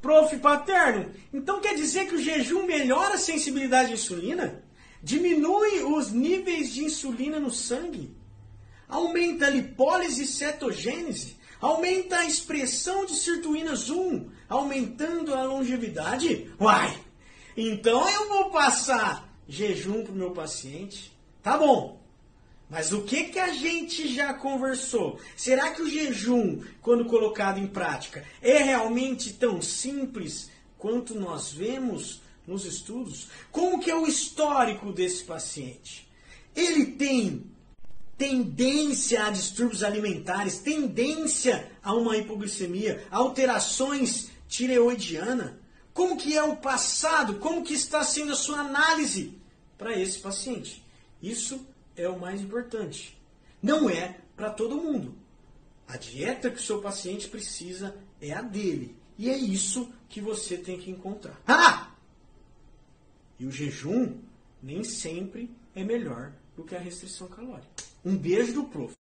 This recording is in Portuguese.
Prof. Paterno, então quer dizer que o jejum melhora a sensibilidade à insulina? Diminui os níveis de insulina no sangue? Aumenta a lipólise e cetogênese? Aumenta a expressão de sirtuínas 1, aumentando a longevidade? Uai! Então eu vou passar jejum para o meu paciente. Tá bom. Mas o que, que a gente já conversou? Será que o jejum, quando colocado em prática, é realmente tão simples quanto nós vemos nos estudos? Como que é o histórico desse paciente? Ele tem tendência a distúrbios alimentares, tendência a uma hipoglicemia, alterações tireoidiana? Como que é o passado? Como que está sendo a sua análise para esse paciente? Isso é o mais importante. Não é para todo mundo. A dieta que o seu paciente precisa é a dele. E é isso que você tem que encontrar. Ah! E o jejum nem sempre é melhor do que a restrição calórica. Um beijo do prof.